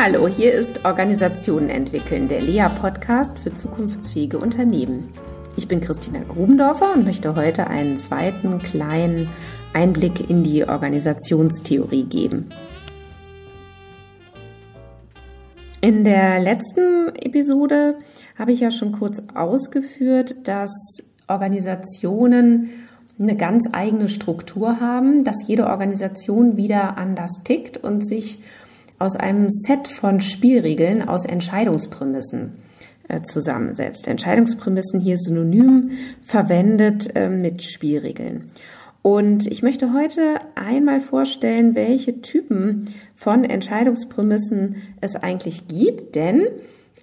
Hallo, hier ist Organisationen entwickeln, der Lea-Podcast für zukunftsfähige Unternehmen. Ich bin Christina Grubendorfer und möchte heute einen zweiten kleinen Einblick in die Organisationstheorie geben. In der letzten Episode habe ich ja schon kurz ausgeführt, dass Organisationen eine ganz eigene Struktur haben, dass jede Organisation wieder anders tickt und sich aus einem Set von Spielregeln aus Entscheidungsprämissen äh, zusammensetzt. Entscheidungsprämissen hier synonym verwendet äh, mit Spielregeln. Und ich möchte heute einmal vorstellen, welche Typen von Entscheidungsprämissen es eigentlich gibt, denn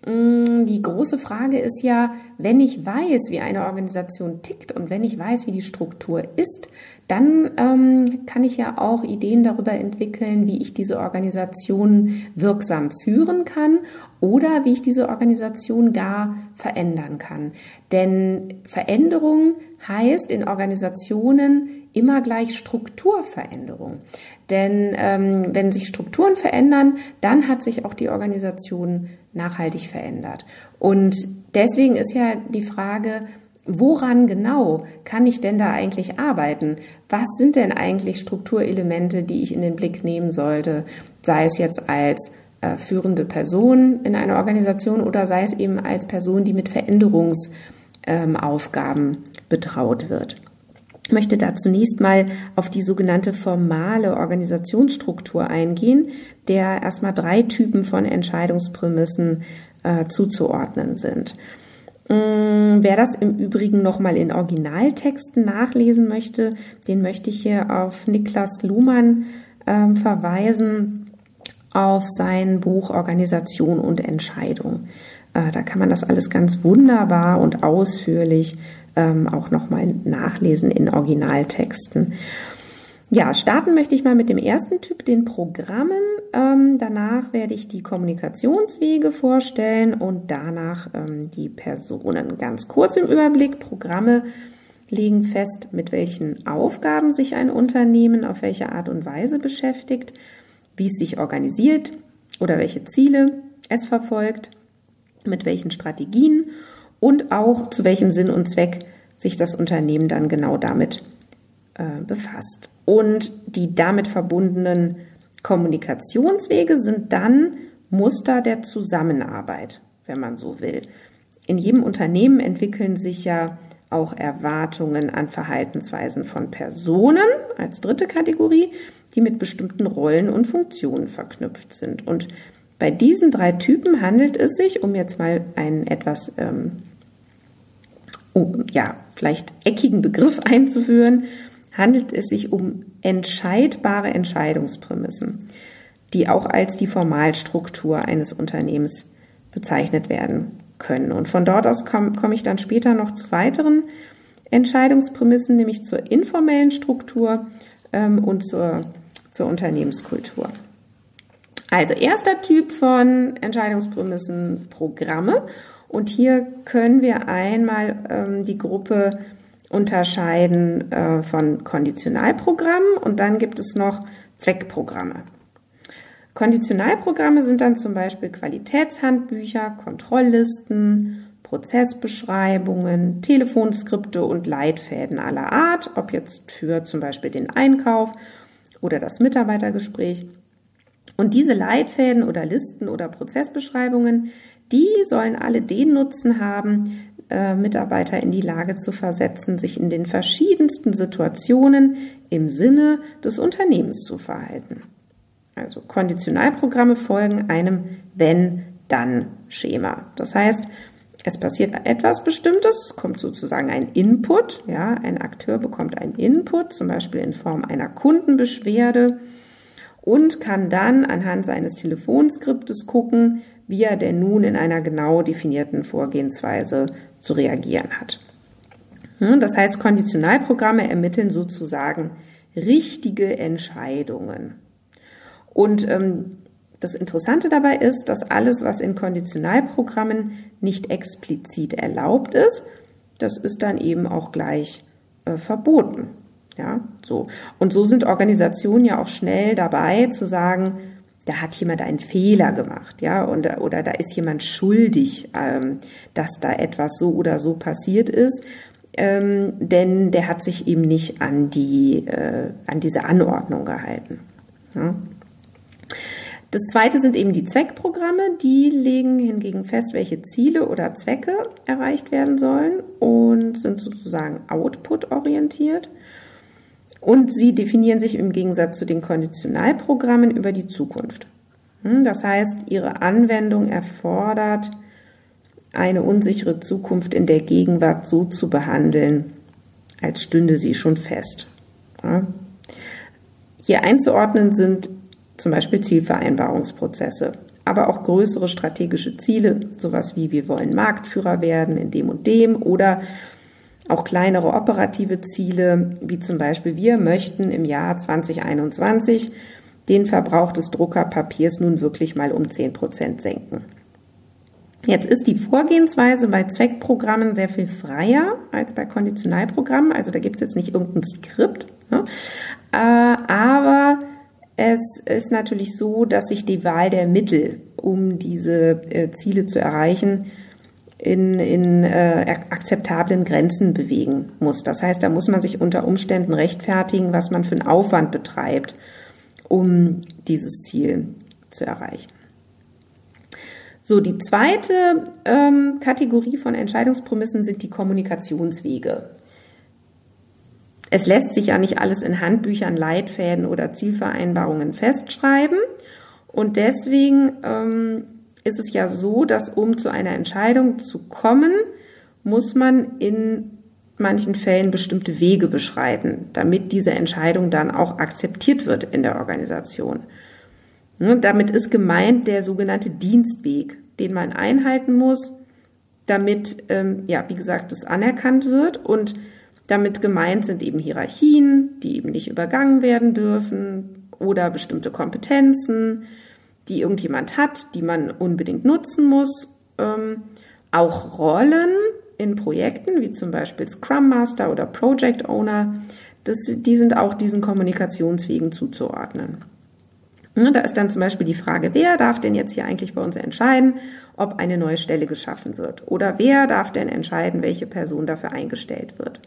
die große Frage ist ja, wenn ich weiß, wie eine Organisation tickt und wenn ich weiß, wie die Struktur ist, dann ähm, kann ich ja auch Ideen darüber entwickeln, wie ich diese Organisation wirksam führen kann oder wie ich diese Organisation gar verändern kann. Denn Veränderung heißt in Organisationen immer gleich Strukturveränderung. Denn ähm, wenn sich Strukturen verändern, dann hat sich auch die Organisation nachhaltig verändert. Und deswegen ist ja die Frage, woran genau kann ich denn da eigentlich arbeiten? Was sind denn eigentlich Strukturelemente, die ich in den Blick nehmen sollte, sei es jetzt als äh, führende Person in einer Organisation oder sei es eben als Person, die mit Veränderungsaufgaben ähm, betraut wird. Ich möchte da zunächst mal auf die sogenannte formale Organisationsstruktur eingehen, der erstmal drei Typen von Entscheidungsprämissen äh, zuzuordnen sind. Ähm, wer das im Übrigen nochmal in Originaltexten nachlesen möchte, den möchte ich hier auf Niklas Luhmann äh, verweisen, auf sein Buch Organisation und Entscheidung. Äh, da kann man das alles ganz wunderbar und ausführlich ähm, auch nochmal nachlesen in Originaltexten. Ja, starten möchte ich mal mit dem ersten Typ, den Programmen. Ähm, danach werde ich die Kommunikationswege vorstellen und danach ähm, die Personen. Ganz kurz im Überblick. Programme legen fest, mit welchen Aufgaben sich ein Unternehmen auf welche Art und Weise beschäftigt, wie es sich organisiert oder welche Ziele es verfolgt, mit welchen Strategien und auch zu welchem Sinn und Zweck sich das Unternehmen dann genau damit äh, befasst. Und die damit verbundenen Kommunikationswege sind dann Muster der Zusammenarbeit, wenn man so will. In jedem Unternehmen entwickeln sich ja auch Erwartungen an Verhaltensweisen von Personen als dritte Kategorie, die mit bestimmten Rollen und Funktionen verknüpft sind. Und bei diesen drei Typen handelt es sich, um jetzt mal einen etwas ähm, ja, vielleicht eckigen Begriff einzuführen, handelt es sich um entscheidbare Entscheidungsprämissen, die auch als die Formalstruktur eines Unternehmens bezeichnet werden können. Und von dort aus komme komm ich dann später noch zu weiteren Entscheidungsprämissen, nämlich zur informellen Struktur ähm, und zur, zur Unternehmenskultur. Also erster Typ von Entscheidungsprämissen Programme. Und hier können wir einmal ähm, die Gruppe unterscheiden äh, von Konditionalprogrammen und dann gibt es noch Zweckprogramme. Konditionalprogramme sind dann zum Beispiel Qualitätshandbücher, Kontrolllisten, Prozessbeschreibungen, Telefonskripte und Leitfäden aller Art, ob jetzt für zum Beispiel den Einkauf oder das Mitarbeitergespräch. Und diese Leitfäden oder Listen oder Prozessbeschreibungen, die sollen alle den Nutzen haben, äh, Mitarbeiter in die Lage zu versetzen, sich in den verschiedensten Situationen im Sinne des Unternehmens zu verhalten. Also Konditionalprogramme folgen einem Wenn-Dann-Schema. Das heißt, es passiert etwas Bestimmtes, kommt sozusagen ein Input, ja, ein Akteur bekommt einen Input, zum Beispiel in Form einer Kundenbeschwerde und kann dann anhand seines Telefonskriptes gucken, wie er denn nun in einer genau definierten Vorgehensweise zu reagieren hat. Hm, das heißt, Konditionalprogramme ermitteln sozusagen richtige Entscheidungen. Und ähm, das Interessante dabei ist, dass alles, was in Konditionalprogrammen nicht explizit erlaubt ist, das ist dann eben auch gleich äh, verboten. Ja, so. Und so sind Organisationen ja auch schnell dabei zu sagen, da hat jemand einen Fehler gemacht, ja, und, oder da ist jemand schuldig, ähm, dass da etwas so oder so passiert ist, ähm, denn der hat sich eben nicht an die, äh, an diese Anordnung gehalten. Ja. Das zweite sind eben die Zweckprogramme. Die legen hingegen fest, welche Ziele oder Zwecke erreicht werden sollen und sind sozusagen output-orientiert. Und sie definieren sich im Gegensatz zu den Konditionalprogrammen über die Zukunft. Hm, das heißt, ihre Anwendung erfordert, eine unsichere Zukunft in der Gegenwart so zu behandeln, als stünde sie schon fest. Hier einzuordnen sind zum Beispiel Zielvereinbarungsprozesse, aber auch größere strategische Ziele, sowas wie wir wollen Marktführer werden in dem und dem oder auch kleinere operative Ziele, wie zum Beispiel wir möchten im Jahr 2021 den Verbrauch des Druckerpapiers nun wirklich mal um 10 Prozent senken. Jetzt ist die Vorgehensweise bei Zweckprogrammen sehr viel freier als bei Konditionalprogrammen. Also da gibt es jetzt nicht irgendein Skript. Ne? Äh, aber es ist natürlich so, dass sich die Wahl der Mittel, um diese äh, Ziele zu erreichen, in, in äh, akzeptablen Grenzen bewegen muss. Das heißt, da muss man sich unter Umständen rechtfertigen, was man für einen Aufwand betreibt, um dieses Ziel zu erreichen. So, die zweite ähm, Kategorie von Entscheidungsprämissen sind die Kommunikationswege. Es lässt sich ja nicht alles in Handbüchern, Leitfäden oder Zielvereinbarungen festschreiben. Und deswegen ähm, ist es ja so, dass um zu einer Entscheidung zu kommen, muss man in manchen Fällen bestimmte Wege beschreiten, damit diese Entscheidung dann auch akzeptiert wird in der Organisation. Und damit ist gemeint der sogenannte Dienstweg, den man einhalten muss, damit, ähm, ja, wie gesagt, das anerkannt wird und damit gemeint sind eben Hierarchien, die eben nicht übergangen werden dürfen oder bestimmte Kompetenzen, die irgendjemand hat, die man unbedingt nutzen muss. Ähm, auch Rollen in Projekten, wie zum Beispiel Scrum Master oder Project Owner, das, die sind auch diesen Kommunikationswegen zuzuordnen. Ja, da ist dann zum Beispiel die Frage, wer darf denn jetzt hier eigentlich bei uns entscheiden, ob eine neue Stelle geschaffen wird? Oder wer darf denn entscheiden, welche Person dafür eingestellt wird?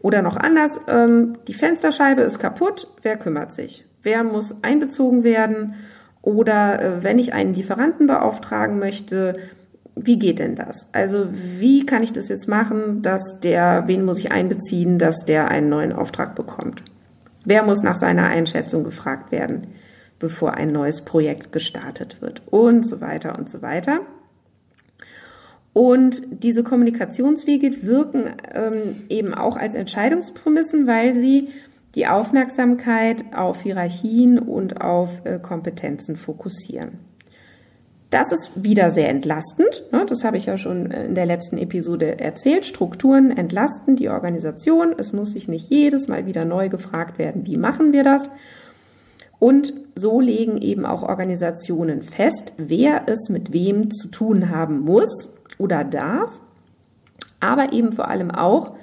Oder noch anders, ähm, die Fensterscheibe ist kaputt, wer kümmert sich? Wer muss einbezogen werden? Oder äh, wenn ich einen Lieferanten beauftragen möchte, wie geht denn das? Also wie kann ich das jetzt machen, dass der, wen muss ich einbeziehen, dass der einen neuen Auftrag bekommt? Wer muss nach seiner Einschätzung gefragt werden, bevor ein neues Projekt gestartet wird? Und so weiter und so weiter. Und diese Kommunikationswege wirken ähm, eben auch als Entscheidungsprämissen, weil sie die Aufmerksamkeit auf Hierarchien und auf äh, Kompetenzen fokussieren. Das ist wieder sehr entlastend. Ne? Das habe ich ja schon in der letzten Episode erzählt. Strukturen entlasten die Organisation. Es muss sich nicht jedes Mal wieder neu gefragt werden, wie machen wir das? Und so legen eben auch Organisationen fest, wer es mit wem zu tun haben muss oder darf, aber eben vor allem auch,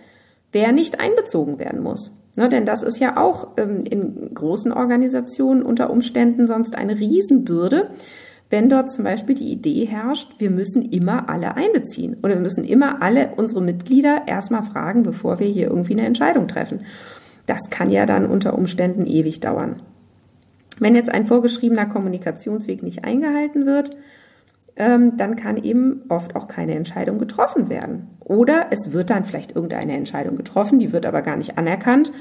wer nicht einbezogen werden muss. Ne, denn das ist ja auch ähm, in großen Organisationen unter Umständen sonst eine Riesenbürde, wenn dort zum Beispiel die Idee herrscht, wir müssen immer alle einbeziehen oder wir müssen immer alle unsere Mitglieder erstmal fragen, bevor wir hier irgendwie eine Entscheidung treffen. Das kann ja dann unter Umständen ewig dauern. Wenn jetzt ein vorgeschriebener Kommunikationsweg nicht eingehalten wird, ähm, dann kann eben oft auch keine Entscheidung getroffen werden. Oder es wird dann vielleicht irgendeine Entscheidung getroffen, die wird aber gar nicht anerkannt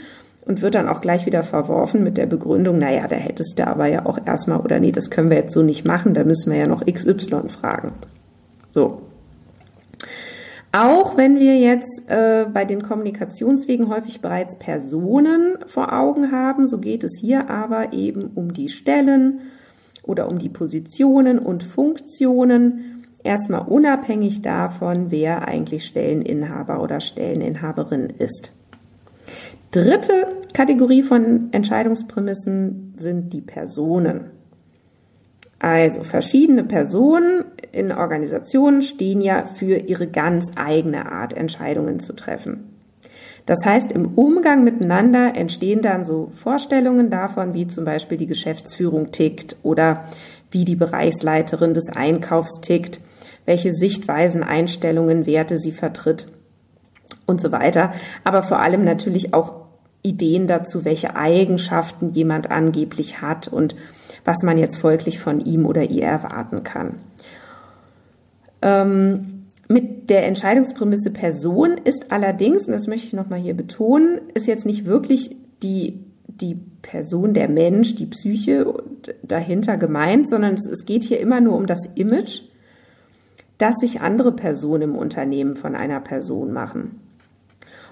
und wird dann auch gleich wieder verworfen mit der Begründung, naja, da hättest du aber ja auch erstmal, oder nee, das können wir jetzt so nicht machen, da müssen wir ja noch XY fragen. So. Auch wenn wir jetzt äh, bei den Kommunikationswegen häufig bereits Personen vor Augen haben, so geht es hier aber eben um die Stellen, oder um die Positionen und Funktionen, erstmal unabhängig davon, wer eigentlich Stelleninhaber oder Stelleninhaberin ist. Dritte Kategorie von Entscheidungsprämissen sind die Personen. Also verschiedene Personen in Organisationen stehen ja für ihre ganz eigene Art, Entscheidungen zu treffen. Das heißt, im Umgang miteinander entstehen dann so Vorstellungen davon, wie zum Beispiel die Geschäftsführung tickt oder wie die Bereichsleiterin des Einkaufs tickt, welche Sichtweisen, Einstellungen, Werte sie vertritt und so weiter. Aber vor allem natürlich auch Ideen dazu, welche Eigenschaften jemand angeblich hat und was man jetzt folglich von ihm oder ihr erwarten kann. Ähm, mit der Entscheidungsprämisse Person ist allerdings, und das möchte ich nochmal hier betonen, ist jetzt nicht wirklich die, die Person, der Mensch, die Psyche dahinter gemeint, sondern es, geht hier immer nur um das Image, das sich andere Personen im Unternehmen von einer Person machen.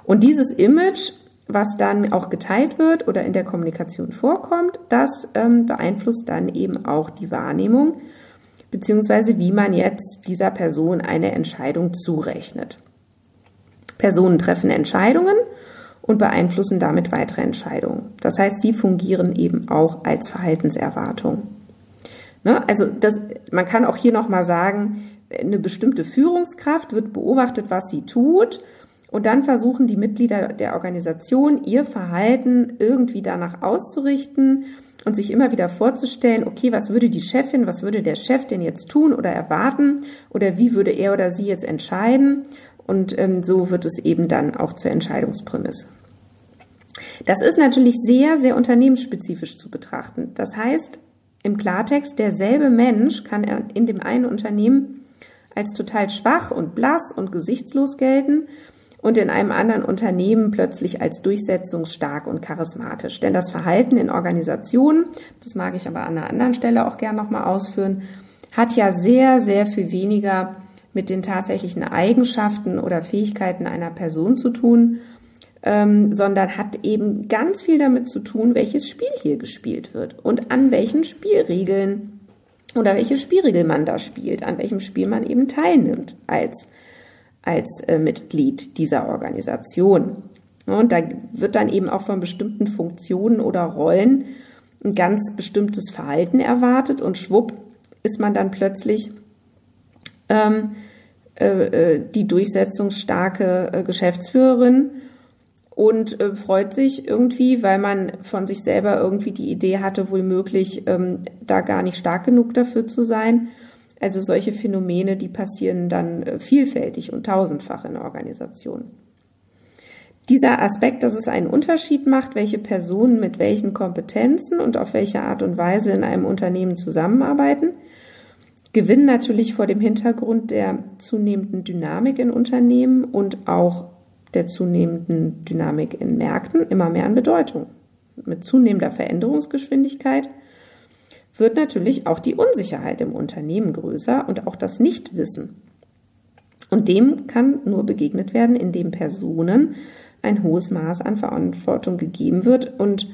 Und dieses Image was dann auch geteilt wird oder in der Kommunikation vorkommt, das ähm, beeinflusst dann eben auch die Wahrnehmung, beziehungsweise wie man jetzt dieser Person eine Entscheidung zurechnet. Personen treffen Entscheidungen und beeinflussen damit weitere Entscheidungen. Das heißt, sie fungieren eben auch als Verhaltenserwartung. Ne? Also das, man kann auch hier nochmal sagen, eine bestimmte Führungskraft wird beobachtet, was sie tut und dann versuchen die Mitglieder der Organisation, ihr Verhalten irgendwie danach auszurichten und sich immer wieder vorzustellen, okay, was würde die Chefin, was würde der Chef denn jetzt tun oder erwarten oder wie würde er oder sie jetzt entscheiden. Und ähm, so wird es eben dann auch zur Entscheidungsprämisse. Das ist natürlich sehr, sehr unternehmensspezifisch zu betrachten. Das heißt, im Klartext, derselbe Mensch kann in dem einen Unternehmen als total schwach und blass und gesichtslos gelten und in einem anderen Unternehmen plötzlich als durchsetzungsstark und charismatisch. Denn das Verhalten in Organisationen, das mag ich aber an einer anderen Stelle auch gern nochmal ausführen, hat ja sehr, sehr viel weniger mit den tatsächlichen Eigenschaften oder Fähigkeiten einer Person zu tun, ähm, sondern hat eben ganz viel damit zu tun, welches Spiel hier gespielt wird und an welchen Spielregeln oder welche Spielregel man da spielt, an welchem Spiel man eben teilnimmt als als äh, Mitglied dieser Organisation. Und da wird dann eben auch von bestimmten Funktionen oder Rollen ein ganz bestimmtes Verhalten erwartet und schwupp ist man dann plötzlich ähm, äh, äh die durchsetzungsstarke äh, Geschäftsführerin und äh, freut sich irgendwie, weil man von sich selber irgendwie die Idee hatte, wohl möglich, ähm, da gar nicht stark genug dafür zu sein also solche Phänomene, die passieren dann äh, vielfältig und tausendfach in Organisationen. Dieser Aspekt, dass es einen Unterschied macht, welche Personen mit welchen Kompetenzen und auf welche Art und Weise in einem Unternehmen zusammenarbeiten, gewinnen natürlich vor dem Hintergrund der zunehmenden Dynamik in Unternehmen und auch der zunehmenden Dynamik in Märkten immer mehr an Bedeutung. Mit zunehmender Veränderungsgeschwindigkeit wird natürlich auch die Unsicherheit im Unternehmen größer und auch das Nichtwissen. Und dem kann nur begegnet werden, indem Personen ein hohes Maß an Verantwortung gegeben wird und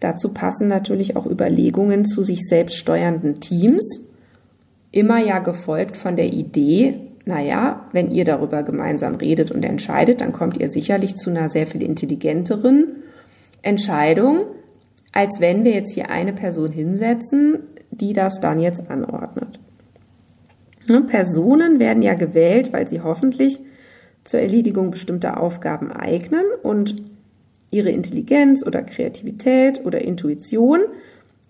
dazu passen natürlich auch Überlegungen zu sich selbst steuernden Teams, immer ja gefolgt von der Idee, naja, wenn ihr darüber gemeinsam redet und entscheidet, dann kommt ihr sicherlich zu einer sehr viel intelligenteren Entscheidung, als wenn wir jetzt hier eine Person hinsetzen, die das dann jetzt anordnet. Ne, Personen werden ja gewählt, weil sie hoffentlich zur Erledigung bestimmter Aufgaben eignen und ihre Intelligenz oder Kreativität oder Intuition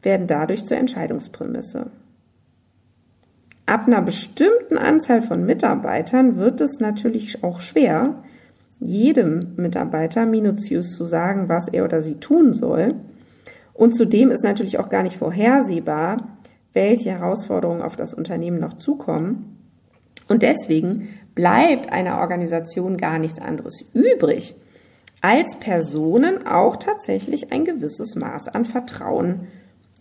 werden dadurch zur Entscheidungsprämisse. Ab einer bestimmten Anzahl von Mitarbeitern wird es natürlich auch schwer, jedem Mitarbeiter minutiös zu sagen, was er oder sie tun soll. Und zudem ist natürlich auch gar nicht vorhersehbar, welche Herausforderungen auf das Unternehmen noch zukommen. Und deswegen bleibt einer Organisation gar nichts anderes übrig, als Personen auch tatsächlich ein gewisses Maß an Vertrauen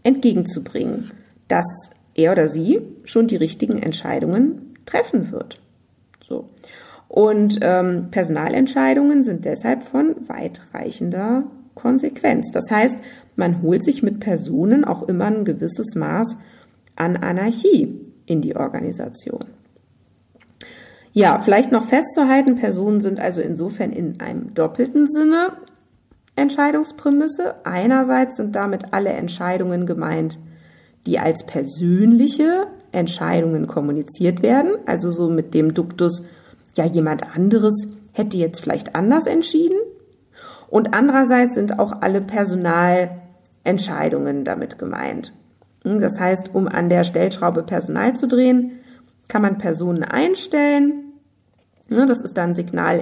entgegenzubringen, dass er oder sie schon die richtigen Entscheidungen treffen wird. So. Und ähm, Personalentscheidungen sind deshalb von weitreichender Konsequenz. Das heißt, man holt sich mit Personen auch immer ein gewisses Maß an Anarchie in die Organisation. Ja, vielleicht noch festzuhalten, Personen sind also insofern in einem doppelten Sinne Entscheidungsprämisse. Einerseits sind damit alle Entscheidungen gemeint, die als persönliche Entscheidungen kommuniziert werden, also so mit dem Duktus, ja, jemand anderes hätte jetzt vielleicht anders entschieden, Und andererseits sind auch alle Personalentscheidungen damit gemeint. Hm, das heißt, um an der Stellschraube Personal zu drehen, kann man Personen einstellen. Das ist dann ein Signal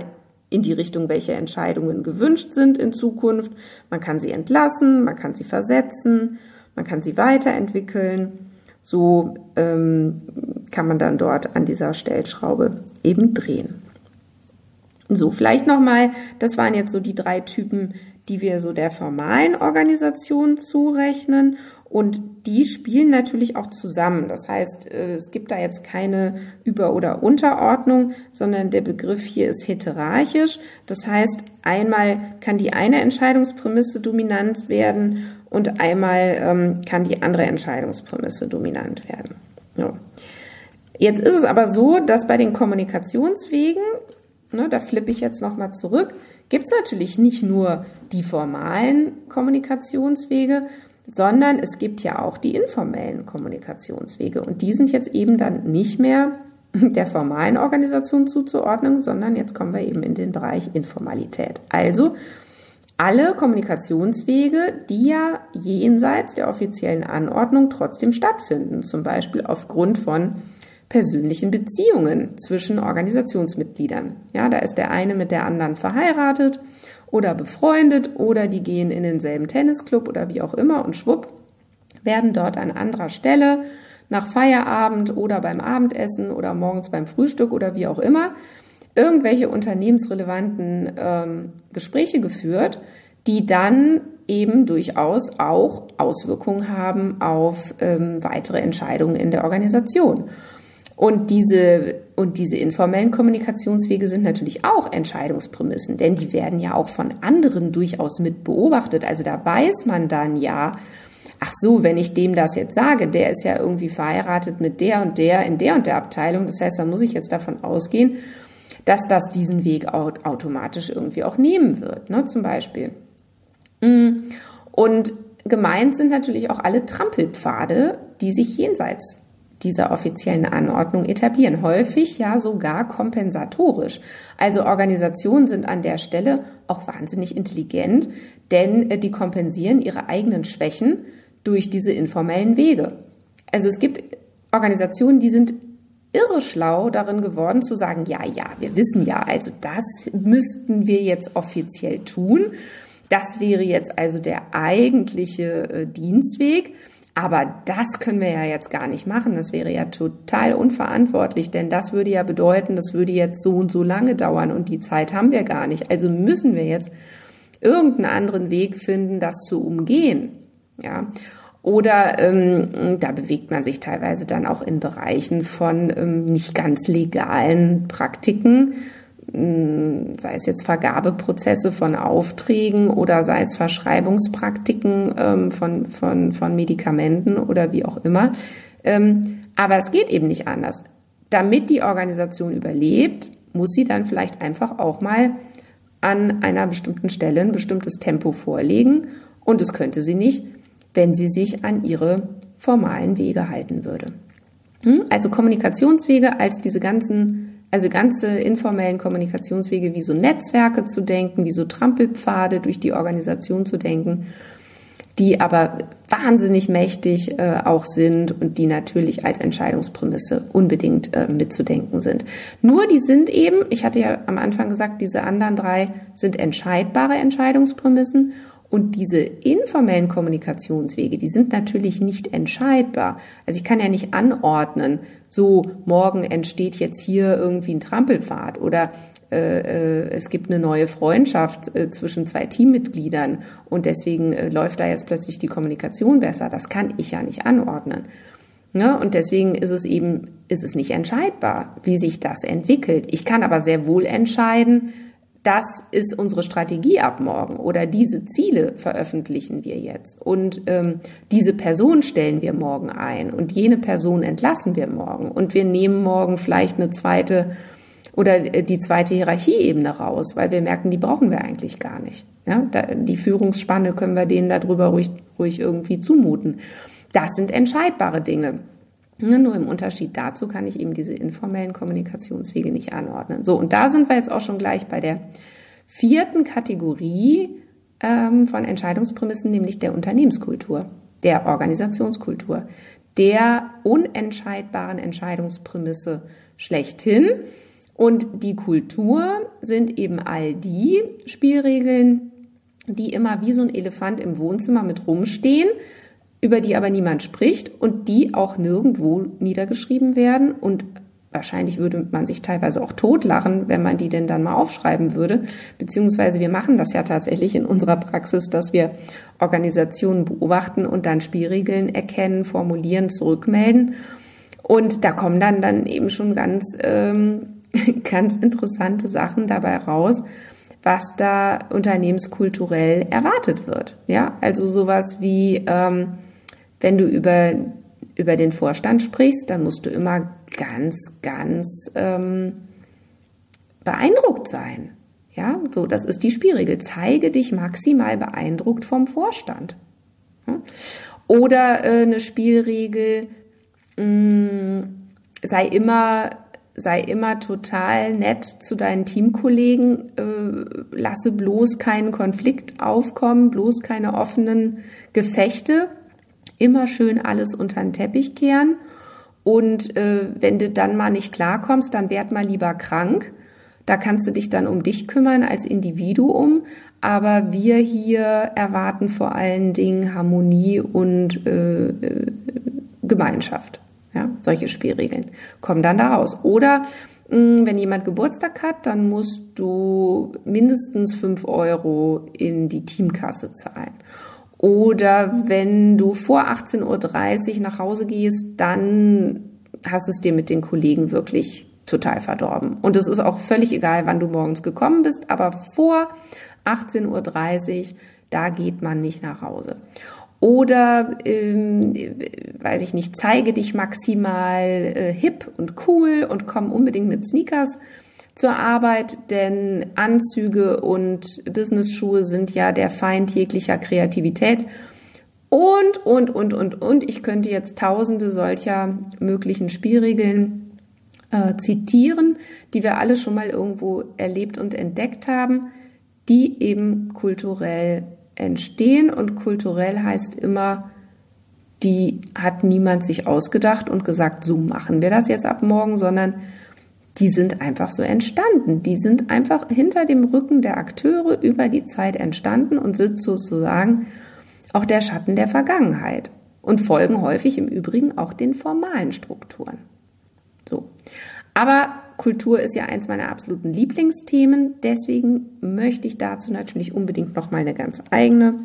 in die Richtung, welche Entscheidungen gewünscht sind in Zukunft. Man kann sie entlassen, man kann sie versetzen, man kann sie weiterentwickeln. So ähm, kann man dann dort an dieser Stellschraube eben drehen. So, vielleicht nochmal, das waren jetzt so die drei Typen, die wir so der formalen Organisation zurechnen. Und die spielen natürlich auch zusammen. Das heißt, äh, es gibt da jetzt keine Über- oder Unterordnung, sondern der Begriff hier ist heterarchisch. Das heißt, einmal kann die eine Entscheidungsprämisse dominant werden und einmal ähm, kann die andere Entscheidungsprämisse dominant werden. Ja. Jetzt ist es aber so, dass bei den Kommunikationswegen, ne, da flippe ich jetzt nochmal zurück, gibt es natürlich nicht nur die formalen Kommunikationswege, sondern es gibt ja auch die informellen Kommunikationswege und die sind jetzt eben dann nicht mehr der formalen Organisation zuzuordnen, sondern jetzt kommen wir eben in den Bereich Informalität. Also alle Kommunikationswege, die ja jenseits der offiziellen Anordnung trotzdem stattfinden, zum Beispiel aufgrund von persönlichen Beziehungen zwischen Organisationsmitgliedern. Ja, da ist der eine mit der anderen verheiratet oder befreundet oder die gehen in denselben Tennisclub oder wie auch immer und schwupp werden dort an anderer Stelle nach Feierabend oder beim Abendessen oder morgens beim Frühstück oder wie auch immer irgendwelche unternehmensrelevanten ähm, Gespräche geführt, die dann eben durchaus auch Auswirkungen haben auf ähm, weitere Entscheidungen in der Organisation. Und diese, und diese informellen Kommunikationswege sind natürlich auch Entscheidungsprämissen, denn die werden ja auch von anderen durchaus mit beobachtet. Also da weiß man dann ja, ach so, wenn ich dem das jetzt sage, der ist ja irgendwie verheiratet mit der und der in der und der Abteilung. Das heißt, da muss ich jetzt davon ausgehen, dass das diesen Weg automatisch irgendwie auch nehmen wird, ne, zum Beispiel. Mm. Und gemeint sind natürlich auch alle Trampelpfade, die sich jenseits dieser offiziellen Anordnung etablieren. Häufig ja sogar kompensatorisch. Also Organisationen sind an der Stelle auch wahnsinnig intelligent, denn äh, die kompensieren ihre eigenen Schwächen durch diese informellen Wege. Also es gibt Organisationen, die sind irre schlau darin geworden zu sagen, ja, ja, wir wissen ja, also das müssten wir jetzt offiziell tun. Das wäre jetzt also der eigentliche äh, Dienstweg. Aber das können wir ja jetzt gar nicht machen. Das wäre ja total unverantwortlich, denn das würde ja bedeuten, das würde jetzt so und so lange dauern und die Zeit haben wir gar nicht. Also müssen wir jetzt irgendeinen anderen Weg finden, das zu umgehen. Ja. Oder ähm, da bewegt man sich teilweise dann auch in Bereichen von ähm, nicht ganz legalen Praktiken sei es jetzt Vergabeprozesse von Aufträgen oder sei es Verschreibungspraktiken ähm, von, von, von Medikamenten oder wie auch immer. Ähm, aber es geht eben nicht anders. Damit die Organisation überlebt, muss sie dann vielleicht einfach auch mal an einer bestimmten Stelle ein bestimmtes Tempo vorlegen und es könnte sie nicht, wenn sie sich an ihre formalen Wege halten würde. Hm? Also Kommunikationswege als diese ganzen also ganze informellen Kommunikationswege wie so Netzwerke zu denken, wie so Trampelpfade durch die Organisation zu denken, die aber wahnsinnig mächtig äh, auch sind und die natürlich als Entscheidungsprämisse unbedingt äh, mitzudenken sind. Nur die sind eben, ich hatte ja am Anfang gesagt, diese anderen drei sind entscheidbare Entscheidungsprämissen und diese informellen Kommunikationswege, die sind natürlich nicht entscheidbar. Also ich kann ja nicht anordnen, so morgen entsteht jetzt hier irgendwie ein Trampelpfad oder äh, äh, es gibt eine neue Freundschaft äh, zwischen zwei Teammitgliedern und deswegen äh, läuft da jetzt plötzlich die Kommunikation besser. Das kann ich ja nicht anordnen. Ja, und deswegen ist es eben, ist es nicht entscheidbar, wie sich das entwickelt. Ich kann aber sehr wohl entscheiden, das ist unsere Strategie ab morgen oder diese Ziele veröffentlichen wir jetzt und ähm, diese Person stellen wir morgen ein und jene Person entlassen wir morgen und wir nehmen morgen vielleicht eine zweite oder äh, die zweite Hierarchieebene raus, weil wir merken, die brauchen wir eigentlich gar nicht. Ja, die Führungsspanne können wir denen darüber ruhig, ruhig irgendwie zumuten. Das sind entscheidbare Dinge. Ne, nur im Unterschied dazu kann ich eben diese informellen Kommunikationswege nicht anordnen. So, und da sind wir jetzt auch schon gleich bei der vierten Kategorie ähm, von Entscheidungsprämissen, nämlich der Unternehmenskultur, der Organisationskultur, der unentscheidbaren Entscheidungsprämisse schlechthin. Und die Kultur sind eben all die Spielregeln, die immer wie so ein Elefant im Wohnzimmer mit rumstehen, über die aber niemand spricht und die auch nirgendwo niedergeschrieben werden und wahrscheinlich würde man sich teilweise auch totlachen, wenn man die denn dann mal aufschreiben würde. Beziehungsweise wir machen das ja tatsächlich in unserer Praxis, dass wir Organisationen beobachten und dann Spielregeln erkennen, formulieren, zurückmelden. Und da kommen dann dann eben schon ganz, ähm, ganz interessante Sachen dabei raus, was da unternehmenskulturell erwartet wird. Ja, also sowas wie, ähm, wenn du über über den Vorstand sprichst, dann musst du immer ganz, ganz ähm, beeindruckt sein. Ja, so, das ist die Spielregel. Zeige dich maximal beeindruckt vom Vorstand. Oder äh, eine Spielregel, mh, mm, sei immer, sei immer total nett zu deinen Teamkollegen, äh, lasse bloß keinen Konflikt aufkommen, bloß keine offenen Gefechte, immer schön alles unter den Teppich kehren und äh, wenn du dann mal nicht klarkommst, dann werd mal lieber krank. Da kannst du dich dann um dich kümmern als Individuum. Aber wir hier erwarten vor allen Dingen Harmonie und äh, äh, Gemeinschaft. Ja, solche Spielregeln kommen dann daraus. Oder mh, hm, wenn jemand Geburtstag hat, dann musst du mindestens fünf Euro in die Teamkasse zahlen. Oder wenn du vor 18.30 Uhr nach Hause gehst, dann hast es dir mit den Kollegen wirklich total verdorben. Und es ist auch völlig egal, wann du morgens gekommen bist, aber vor 18.30 Uhr, da geht man nicht nach Hause. Oder, ähm, weiß ich nicht, zeige dich maximal äh, hip und cool und komm unbedingt mit Sneakers zur Arbeit, denn Anzüge und Businessschuhe sind ja der Feind jeglicher Kreativität. Und, und, und, und, und. Ich könnte jetzt tausende solcher möglichen Spielregeln äh, zitieren, die wir alle schon mal irgendwo erlebt und entdeckt haben, die eben kulturell entstehen. Und kulturell heißt immer, die hat niemand sich ausgedacht und gesagt, so machen wir das jetzt ab morgen, sondern die sind einfach so entstanden. Die sind einfach hinter dem Rücken der Akteure über die Zeit entstanden und sind sozusagen auch der Schatten der Vergangenheit und folgen häufig im Übrigen auch den formalen Strukturen. So. Aber Kultur ist ja eins meiner absoluten Lieblingsthemen. Deswegen möchte ich dazu natürlich unbedingt noch mal eine ganz eigene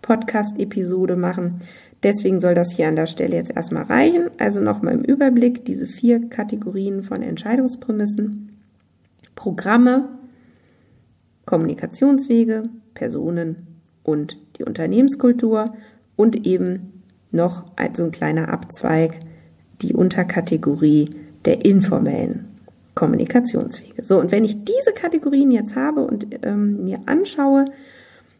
Podcast-Episode machen. Deswegen soll das hier an der Stelle jetzt erstmal reichen. Also nochmal im Überblick diese vier Kategorien von Entscheidungsprämissen. Programme, Kommunikationswege, Personen und die Unternehmenskultur und eben noch so ein kleiner Abzweig, die Unterkategorie der informellen Kommunikationswege. So, und wenn ich diese Kategorien jetzt habe und ähm, mir anschaue,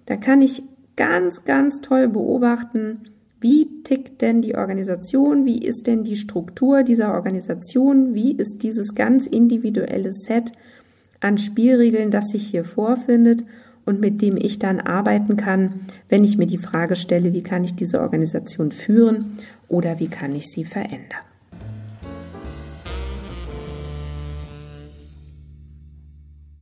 dann kann ich ganz, ganz toll beobachten, wie tickt denn die Organisation? Wie ist denn die Struktur dieser Organisation? Wie ist dieses ganz individuelle Set an Spielregeln, das sich hier vorfindet und mit dem ich dann arbeiten kann, wenn ich mir die Frage stelle, wie kann ich diese Organisation führen oder wie kann ich sie verändern?